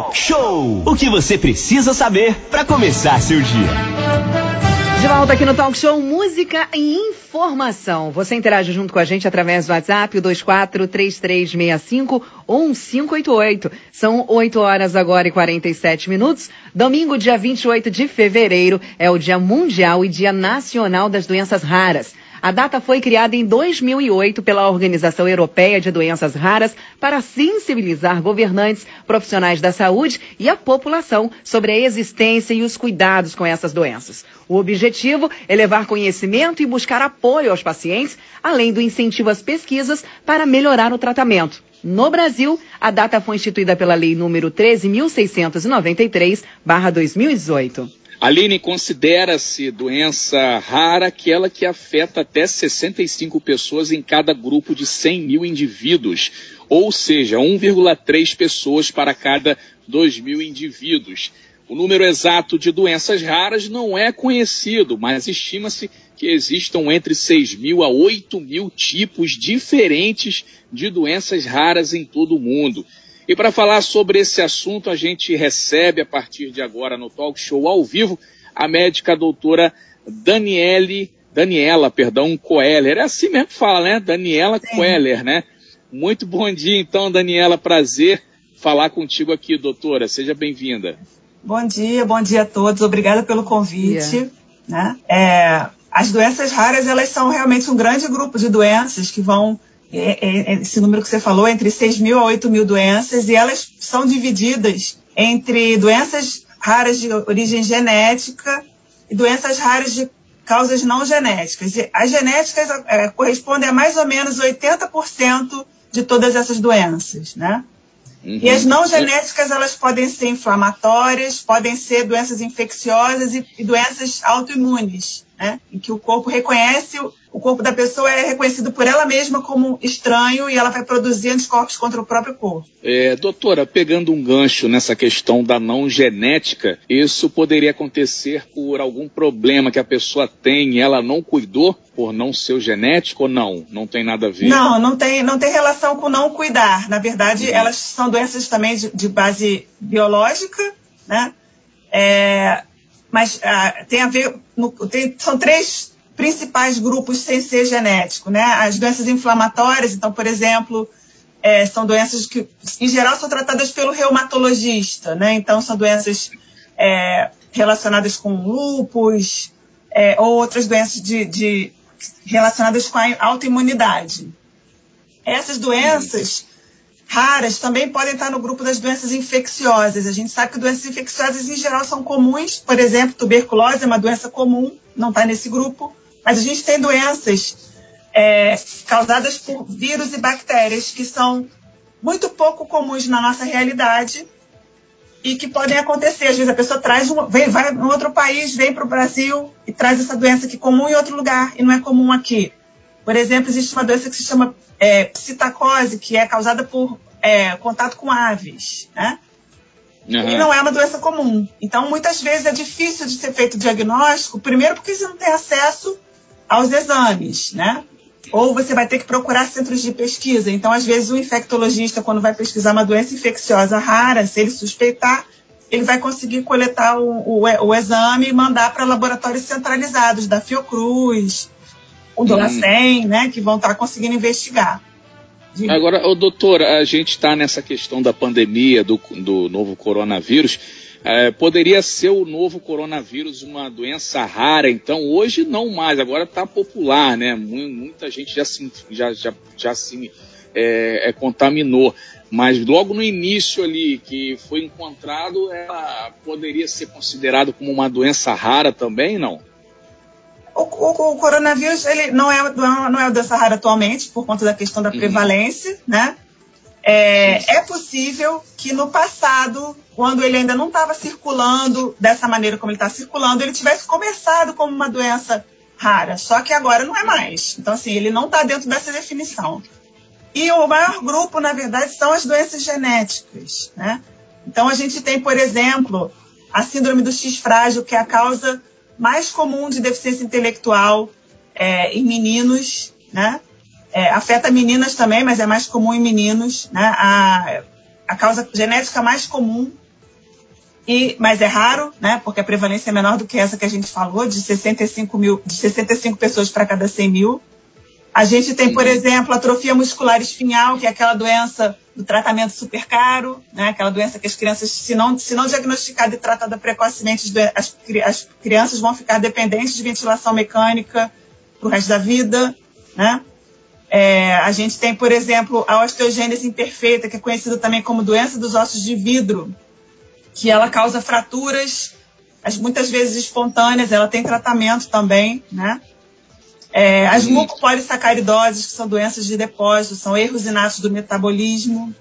Talk Show. O que você precisa saber para começar seu dia. De volta aqui no Talk Show Música e Informação. Você interage junto com a gente através do WhatsApp, o 2433651588. São 8 horas agora e 47 minutos. Domingo, dia 28 de fevereiro, é o Dia Mundial e Dia Nacional das Doenças Raras. A data foi criada em 2008 pela Organização Europeia de Doenças Raras para sensibilizar governantes, profissionais da saúde e a população sobre a existência e os cuidados com essas doenças. O objetivo é levar conhecimento e buscar apoio aos pacientes, além do incentivo às pesquisas para melhorar o tratamento. No Brasil, a data foi instituída pela Lei número 13.693/2018. Aline, considera-se doença rara aquela que afeta até 65 pessoas em cada grupo de 100 mil indivíduos, ou seja, 1,3 pessoas para cada 2 mil indivíduos. O número exato de doenças raras não é conhecido, mas estima-se que existam entre 6 mil a 8 mil tipos diferentes de doenças raras em todo o mundo. E para falar sobre esse assunto, a gente recebe a partir de agora no Talk Show ao vivo a médica doutora Daniele, Daniela, perdão, Coeller. É assim mesmo que fala, né? Daniela Sim. Coeller, né? Muito bom dia, então, Daniela. Prazer falar contigo aqui, doutora. Seja bem-vinda. Bom dia, bom dia a todos. Obrigada pelo convite. Né? É, as doenças raras, elas são realmente um grande grupo de doenças que vão é, é, é, esse número que você falou, entre 6 mil a 8 mil doenças, e elas são divididas entre doenças raras de origem genética e doenças raras de causas não genéticas. E as genéticas é, correspondem a mais ou menos 80% de todas essas doenças, né? Uhum. E as não genéticas, elas podem ser inflamatórias, podem ser doenças infecciosas e, e doenças autoimunes, né? Em que o corpo reconhece o corpo da pessoa é reconhecido por ela mesma como estranho e ela vai produzir anticorpos contra o próprio corpo. É, doutora, pegando um gancho nessa questão da não genética, isso poderia acontecer por algum problema que a pessoa tem e ela não cuidou por não ser genético ou não? Não tem nada a ver? Não, não tem, não tem relação com não cuidar. Na verdade, uhum. elas são doenças também de, de base biológica, né? É, mas ah, tem a ver, no, tem, são três principais grupos sem ser genético, né? As doenças inflamatórias, então, por exemplo, é, são doenças que, em geral, são tratadas pelo reumatologista, né? Então, são doenças é, relacionadas com lúpus é, ou outras doenças de, de, relacionadas com a autoimunidade. Essas doenças raras também podem estar no grupo das doenças infecciosas. A gente sabe que doenças infecciosas, em geral, são comuns. Por exemplo, tuberculose é uma doença comum, não está nesse grupo. Mas a gente tem doenças é, causadas por vírus e bactérias que são muito pouco comuns na nossa realidade e que podem acontecer. Às vezes a pessoa traz um, vem, vai em outro país, vem para o Brasil e traz essa doença que é comum em outro lugar e não é comum aqui. Por exemplo, existe uma doença que se chama é, psitacose, que é causada por é, contato com aves, né? Uhum. E não é uma doença comum. Então, muitas vezes é difícil de ser feito o diagnóstico, primeiro porque você não tem acesso aos exames, né? Ou você vai ter que procurar centros de pesquisa. Então, às vezes, o infectologista, quando vai pesquisar uma doença infecciosa rara, se ele suspeitar, ele vai conseguir coletar o, o, o exame e mandar para laboratórios centralizados da Fiocruz, o Dolacem, hum. né, que vão estar tá conseguindo investigar. Agora, o doutor, a gente está nessa questão da pandemia, do, do novo coronavírus. É, poderia ser o novo coronavírus uma doença rara, então hoje não mais, agora está popular, né? Muita gente já se, já, já, já se é, é, contaminou. Mas logo no início ali que foi encontrado, ela poderia ser considerado como uma doença rara também, não? O, o, o, coronavírus ele não é, não é doença rara atualmente, por conta da questão da uhum. prevalência, né? É, é, possível que no passado, quando ele ainda não estava circulando dessa maneira como ele está circulando, ele tivesse começado como uma doença rara, só que agora não é mais. Então, assim, ele não está dentro dessa definição. E o maior grupo, na verdade, são as doenças genéticas, né? Então, a gente tem, por exemplo, a síndrome do X frágil, que é a causa mais comum de deficiência intelectual é, em meninos, né? É, afeta meninas também, mas é mais comum em meninos. Né? A, a causa genética mais comum e, mas é raro, né? Porque a prevalência é menor do que essa que a gente falou, de 65, mil, de 65 pessoas para cada 100 mil. A gente tem, por exemplo, atrofia muscular espinhal, que é aquela doença do tratamento super caro, né? aquela doença que as crianças, se não, se não diagnosticada e tratada precocemente, as, as crianças vão ficar dependentes de ventilação mecânica para o resto da vida. Né? É, a gente tem, por exemplo, a osteogênese imperfeita, que é conhecida também como doença dos ossos de vidro, que ela causa fraturas, muitas vezes espontâneas, ela tem tratamento também, né? É, as mucopolissacaridoses, que são doenças de depósito, são erros inatos do metabolismo.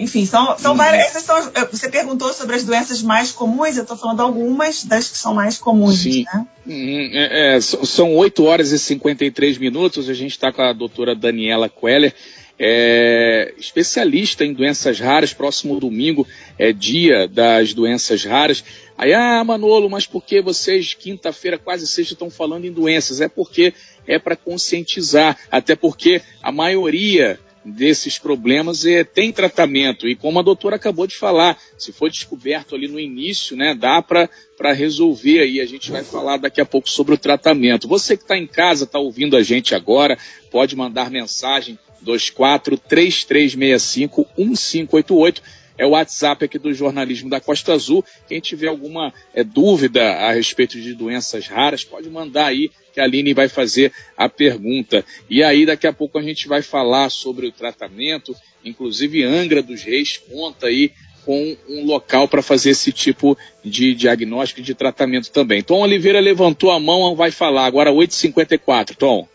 Enfim, são, são uhum. várias. Essas são, você perguntou sobre as doenças mais comuns, eu estou falando algumas das que são mais comuns. Sim. Né? Uhum. É, é, são 8 horas e 53 minutos. A gente está com a doutora Daniela Queller, é, especialista em doenças raras. Próximo domingo é dia das doenças raras. Aí, ah, Manolo, mas por que vocês, quinta-feira, quase sexta, estão falando em doenças? É porque é para conscientizar, até porque a maioria desses problemas é, tem tratamento. E como a doutora acabou de falar, se for descoberto ali no início, né, dá para resolver aí. A gente vai falar daqui a pouco sobre o tratamento. Você que está em casa, está ouvindo a gente agora, pode mandar mensagem 24 3365 1588 é o WhatsApp aqui do jornalismo da Costa Azul. Quem tiver alguma é, dúvida a respeito de doenças raras, pode mandar aí que a Aline vai fazer a pergunta. E aí daqui a pouco a gente vai falar sobre o tratamento, inclusive Angra dos Reis conta aí com um local para fazer esse tipo de diagnóstico e de tratamento também. Tom Oliveira levantou a mão, vai falar. Agora 8h54, Tom.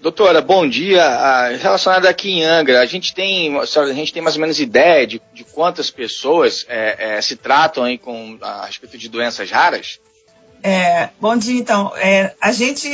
Doutora, bom dia. Ah, relacionado aqui em Angra, a gente tem, a gente tem mais ou menos ideia de, de quantas pessoas é, é, se tratam aí com, a respeito de doenças raras? É, bom dia, então. É, a gente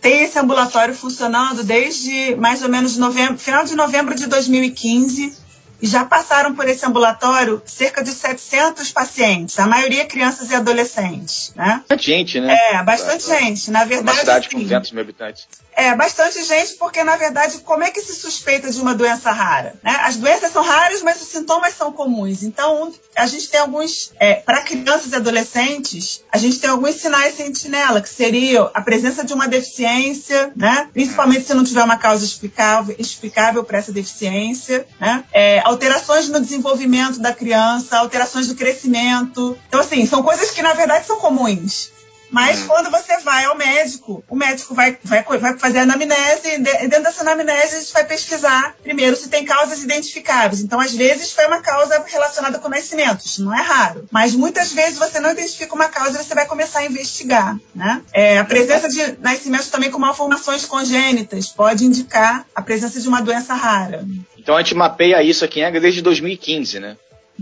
tem esse ambulatório funcionando desde mais ou menos novembro, final de novembro de 2015 e já passaram por esse ambulatório cerca de 700 pacientes, a maioria crianças e adolescentes. Né? Bastante gente, né? É, bastante pra, gente. Na verdade, uma cidade com 200 mil habitantes. É, bastante gente, porque na verdade, como é que se suspeita de uma doença rara? Né? As doenças são raras, mas os sintomas são comuns. Então, a gente tem alguns, é, para crianças e adolescentes, a gente tem alguns sinais sentinela, que seriam a presença de uma deficiência, né? principalmente se não tiver uma causa explicável, explicável para essa deficiência, né? É, alterações no desenvolvimento da criança, alterações do crescimento. Então, assim, são coisas que na verdade são comuns. Mas hum. quando você vai ao médico, o médico vai, vai, vai fazer a anamnese e dentro dessa anamnese a gente vai pesquisar primeiro se tem causas identificáveis. Então, às vezes, foi uma causa relacionada com nascimento. Isso não é raro. Mas muitas vezes você não identifica uma causa e você vai começar a investigar. Né? É, a presença de nascimentos também com malformações congênitas pode indicar a presença de uma doença rara. Então a gente mapeia isso aqui em Angra desde 2015, né?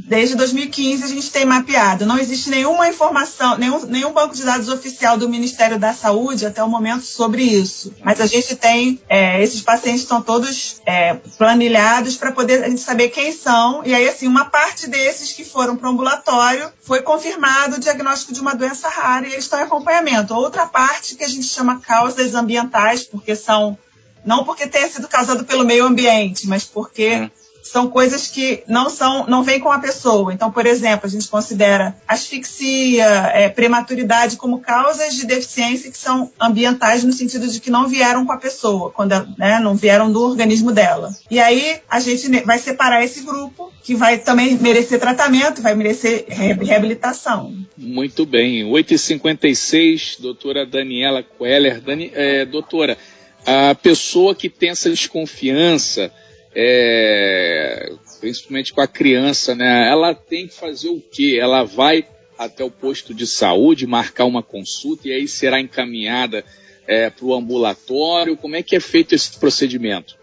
Desde 2015 a gente tem mapeado. Não existe nenhuma informação, nenhum, nenhum banco de dados oficial do Ministério da Saúde até o momento sobre isso. Mas a gente tem, é, esses pacientes estão todos é, planilhados para poder a gente saber quem são. E aí, assim, uma parte desses que foram para o ambulatório foi confirmado o diagnóstico de uma doença rara e eles estão em acompanhamento. Outra parte que a gente chama causas ambientais, porque são não porque tenha sido causado pelo meio ambiente, mas porque hum são coisas que não são, não vêm com a pessoa. Então, por exemplo, a gente considera asfixia, é, prematuridade como causas de deficiência que são ambientais no sentido de que não vieram com a pessoa, quando né, não vieram do organismo dela. E aí a gente vai separar esse grupo que vai também merecer tratamento, vai merecer reabilitação. Muito bem. 8h56, doutora Daniela Queller. Dani, é, doutora, a pessoa que tem essa desconfiança é, principalmente com a criança, né? Ela tem que fazer o quê? Ela vai até o posto de saúde, marcar uma consulta e aí será encaminhada é, para o ambulatório. Como é que é feito esse procedimento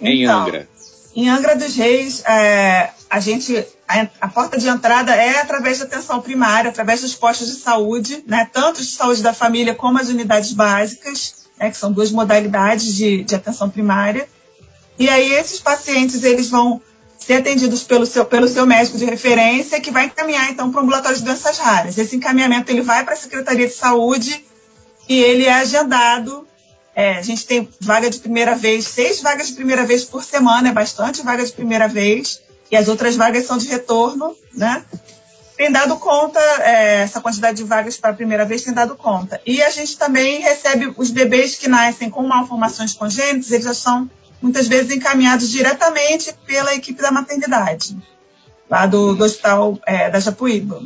em então, Angra? Em Angra dos Reis, é, a gente a, a, porta de entrada é através da atenção primária, através dos postos de saúde, né? Tanto de saúde da família como as unidades básicas, né? que são duas modalidades de, de atenção primária. E aí esses pacientes eles vão ser atendidos pelo seu, pelo seu médico de referência, que vai encaminhar então para o ambulatório de doenças raras. Esse encaminhamento ele vai para a Secretaria de Saúde e ele é agendado. É, a gente tem vaga de primeira vez, seis vagas de primeira vez por semana, é bastante vaga de primeira vez, e as outras vagas são de retorno, né? tem dado conta, é, essa quantidade de vagas para a primeira vez tem dado conta. E a gente também recebe os bebês que nascem com malformações congênitas, eles já são muitas vezes encaminhados diretamente pela equipe da maternidade, lá do, do hospital é, da Japuíba.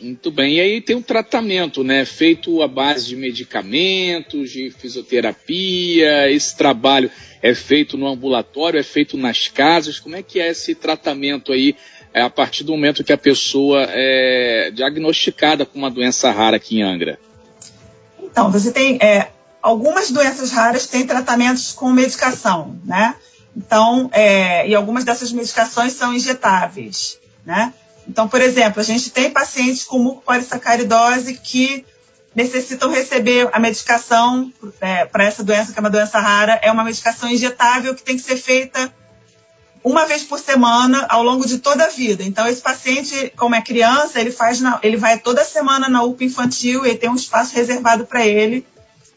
Muito bem. E aí tem um tratamento, né? Feito à base de medicamentos, de fisioterapia. Esse trabalho é feito no ambulatório, é feito nas casas. Como é que é esse tratamento aí é, a partir do momento que a pessoa é diagnosticada com uma doença rara aqui em Angra? Então, você tem é, algumas doenças raras têm tratamentos com medicação, né? Então, é, e algumas dessas medicações são injetáveis, né? Então, por exemplo, a gente tem pacientes com mucopolissacaridose que necessitam receber a medicação é, para essa doença, que é uma doença rara, é uma medicação injetável que tem que ser feita uma vez por semana ao longo de toda a vida. Então, esse paciente, como é criança, ele faz na, ele vai toda semana na UPA infantil e tem um espaço reservado para ele.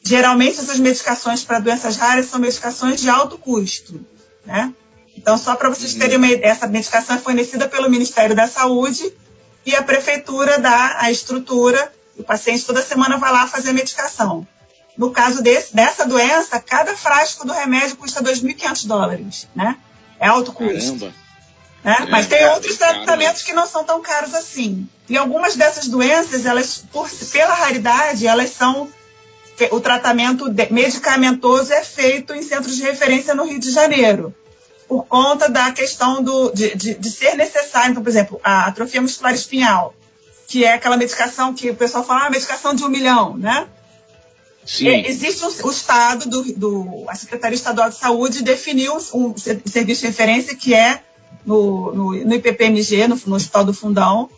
Geralmente, essas medicações para doenças raras são medicações de alto custo, né? Então, só para vocês terem uma ideia, essa medicação é fornecida pelo Ministério da Saúde e a prefeitura dá a estrutura. O paciente toda semana vai lá fazer a medicação. No caso desse, dessa doença, cada frasco do remédio custa 2.500 dólares, né? É alto custo. Né? É, Mas tem outros tratamentos que não são tão caros assim. E algumas dessas doenças, elas, por, pela raridade, elas são. O tratamento medicamentoso é feito em centros de referência no Rio de Janeiro, por conta da questão do, de, de, de ser necessário. Então, por exemplo, a atrofia muscular espinhal, que é aquela medicação que o pessoal fala, ah, medicação de um milhão, né? Sim. É, existe um, o Estado, do, do, a Secretaria Estadual de Saúde definiu um serviço de referência que é no, no, no IPPMG, no, no Hospital do Fundão,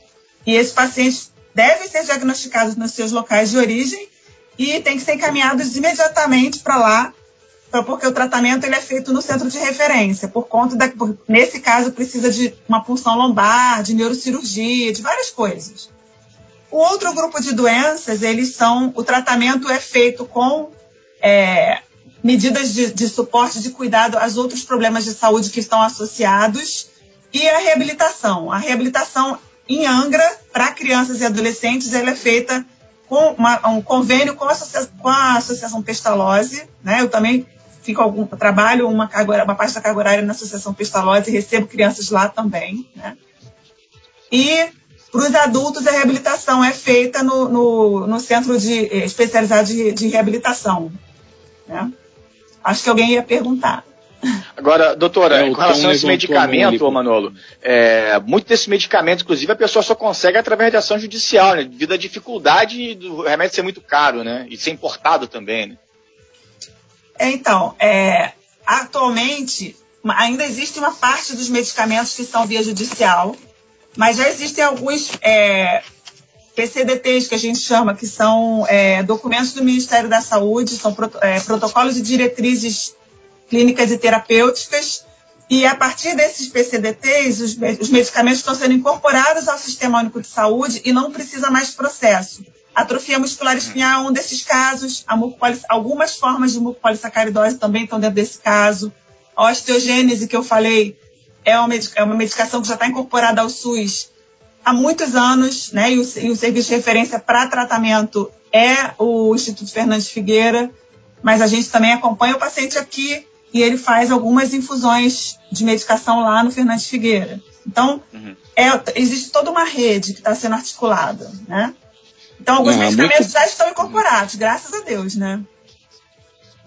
e esses pacientes devem ser diagnosticados nos seus locais de origem e têm que ser encaminhados imediatamente para lá, porque o tratamento ele é feito no centro de referência, por conta da, nesse caso precisa de uma punção lombar, de neurocirurgia, de várias coisas. O outro grupo de doenças, eles são, o tratamento é feito com é, medidas de, de suporte, de cuidado aos outros problemas de saúde que estão associados e a reabilitação. A reabilitação em Angra, para crianças e adolescentes, ela é feita com uma, um convênio com a, com a Associação Pestalozzi. Né? Eu também fico algum, trabalho uma, carga, uma parte da carga horária na Associação Pestalozzi e recebo crianças lá também. Né? E para os adultos, a reabilitação é feita no, no, no centro de, eh, especializado de, de reabilitação. Né? Acho que alguém ia perguntar. Agora, doutora, é, com relação a esse medicamento, ô Manolo, é, muito desse medicamento, inclusive, a pessoa só consegue através de ação judicial, né? Devido à dificuldade do remédio ser muito caro, né? E ser importado também, né? É, então, é, atualmente, ainda existe uma parte dos medicamentos que são via judicial, mas já existem alguns é, PCDTs que a gente chama, que são é, documentos do Ministério da Saúde, são é, protocolos e diretrizes clínicas e terapêuticas, e a partir desses PCDTs, os, os, medicamentos estão sendo incorporados ao Sistema Único de Saúde e não precisa mais processo. Atrofia muscular espinhal é um desses casos, algumas formas de mucopolissacaridose também estão dentro desse caso. A osteogênese que eu falei é uma, é uma medicação que já está incorporada ao SUS há muitos anos, né? E o, e o serviço de referência para tratamento é o Instituto Fernandes Figueira, mas a gente também acompanha o paciente aqui e ele faz algumas infusões de medicação lá no Fernandes Figueira. Então, uhum. é, existe toda uma rede que está sendo articulada, né? Então, alguns Não, medicamentos muito... já estão incorporados, graças a Deus, né?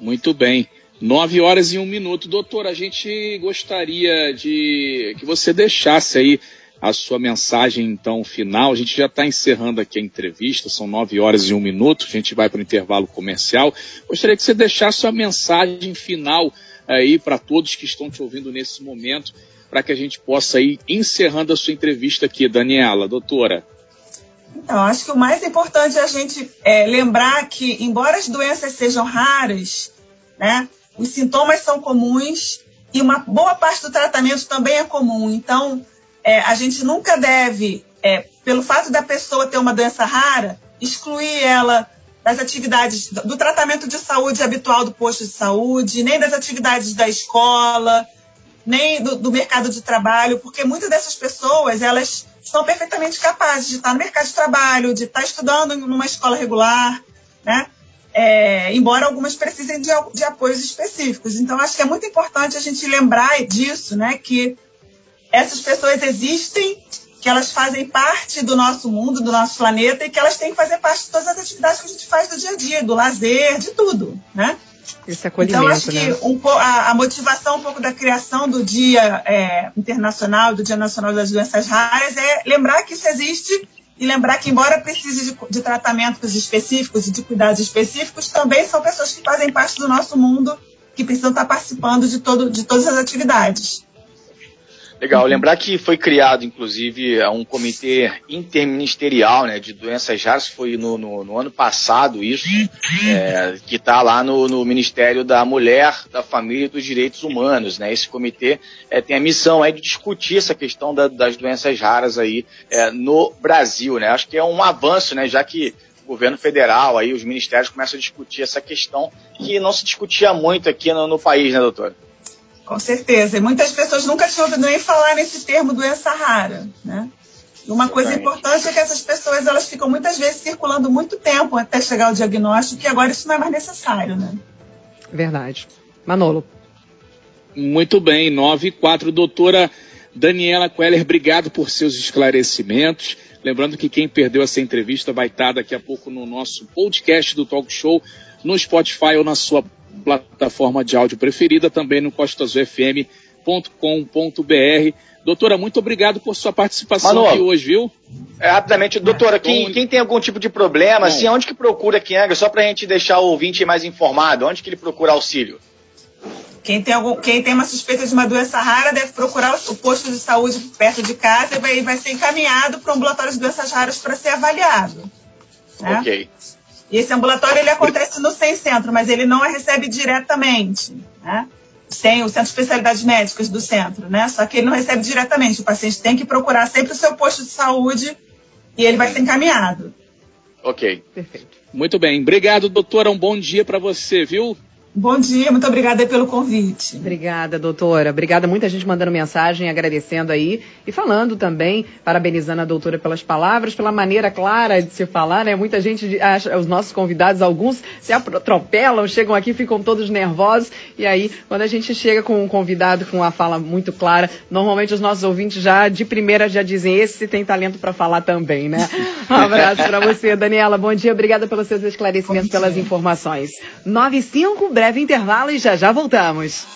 Muito bem. Nove horas e um minuto. Doutor, a gente gostaria de que você deixasse aí a sua mensagem, então, final. A gente já está encerrando aqui a entrevista, são nove horas e um minuto, a gente vai para o intervalo comercial. Gostaria que você deixasse a sua mensagem final aí para todos que estão te ouvindo nesse momento, para que a gente possa ir encerrando a sua entrevista aqui, Daniela, doutora. Então, acho que o mais importante é a gente é, lembrar que, embora as doenças sejam raras, né, os sintomas são comuns e uma boa parte do tratamento também é comum. Então, é, a gente nunca deve, é, pelo fato da pessoa ter uma doença rara, excluir ela das atividades do tratamento de saúde habitual do posto de saúde, nem das atividades da escola. nem do, do, mercado de trabalho, porque muitas dessas pessoas elas são perfeitamente capazes de estar no mercado de trabalho, de estar estudando em uma escola regular, né? É, embora algumas precisem de, de, apoios específicos. Então, acho que é muito importante a gente lembrar disso, né? Que essas pessoas existem, que elas fazem parte do nosso mundo, do nosso planeta e que elas têm que fazer parte de todas as atividades que a gente faz do dia a dia, do lazer, de tudo, né? Esse acolhimento, então, acho que né? um, a, a, motivação um pouco da criação do Dia é, Internacional, do Dia Nacional das Doenças Raras, é lembrar que isso existe e lembrar que, embora precise de, de tratamentos específicos e de cuidados específicos, também são pessoas que fazem parte do nosso mundo, que precisam estar participando de, todo, de todas as atividades. Legal. Lembrar que foi criado, inclusive, um comitê interministerial né, de doenças raras, foi no, no, no ano passado isso, é, que está lá no, no, Ministério da Mulher, da Família e dos Direitos Humanos. Né? Esse comitê é, tem a missão é, de discutir essa questão da, das doenças raras aí é, no Brasil. Né? Acho que é um avanço, né, já que o governo federal, aí, os ministérios começam a discutir essa questão que não se discutia muito aqui no, no país, né, doutora? Com certeza. E muitas pessoas nunca tinham ouvido nem falar nesse termo doença rara, né? Uma coisa importante é que essas pessoas elas ficam muitas vezes circulando muito tempo até chegar ao diagnóstico e agora isso não é mais necessário, né? Verdade. Manolo. Muito bem, 9 e 4. Doutora Daniela Queller, obrigado por seus esclarecimentos. Lembrando que quem perdeu essa entrevista vai estar daqui a pouco no nosso podcast do Talk Show, no Spotify ou na sua plataforma de áudio preferida, também no costasufm.com.br. Doutora, muito obrigado por sua participação Manolo, aqui hoje, viu? É, rapidamente, doutora, quem, quem, tem algum tipo de problema, assim, onde que procura Kianga? Só para a gente deixar o ouvinte mais informado, onde que ele procura auxílio? Quem tem, algum, quem tem uma suspeita de uma doença rara deve procurar o posto de saúde perto de casa e vai, vai ser encaminhado para um ambulatório de doenças raras para ser avaliado. Né? Ok. E esse ambulatório ele acontece no SEM Centro, mas ele não recebe diretamente, né? Tem o Centro de Especialidades Médicas do centro, né? Só que ele não recebe diretamente. O paciente tem que procurar sempre o seu posto de saúde e ele vai ser encaminhado. Ok. Perfeito. Muito bem. Obrigado, doutora. Um bom dia para você, viu? Bom dia, muito obrigada pelo convite. Obrigada, doutora. Obrigada, muita gente mandando mensagem, agradecendo aí e falando também, parabenizando a doutora pelas palavras, pela maneira clara de se falar, né? Muita gente acha, os nossos convidados, alguns se atropelam, chegam aqui, ficam todos nervosos e aí, quando a gente chega com um convidado com uma fala muito clara, normalmente os nossos ouvintes já de primeira já dizem esse tem talento para falar também, né? Um abraço para você, Daniela. Bom dia, obrigada pelos seus esclarecimentos, pelas informações. 95 breve intervalo e já já voltamos.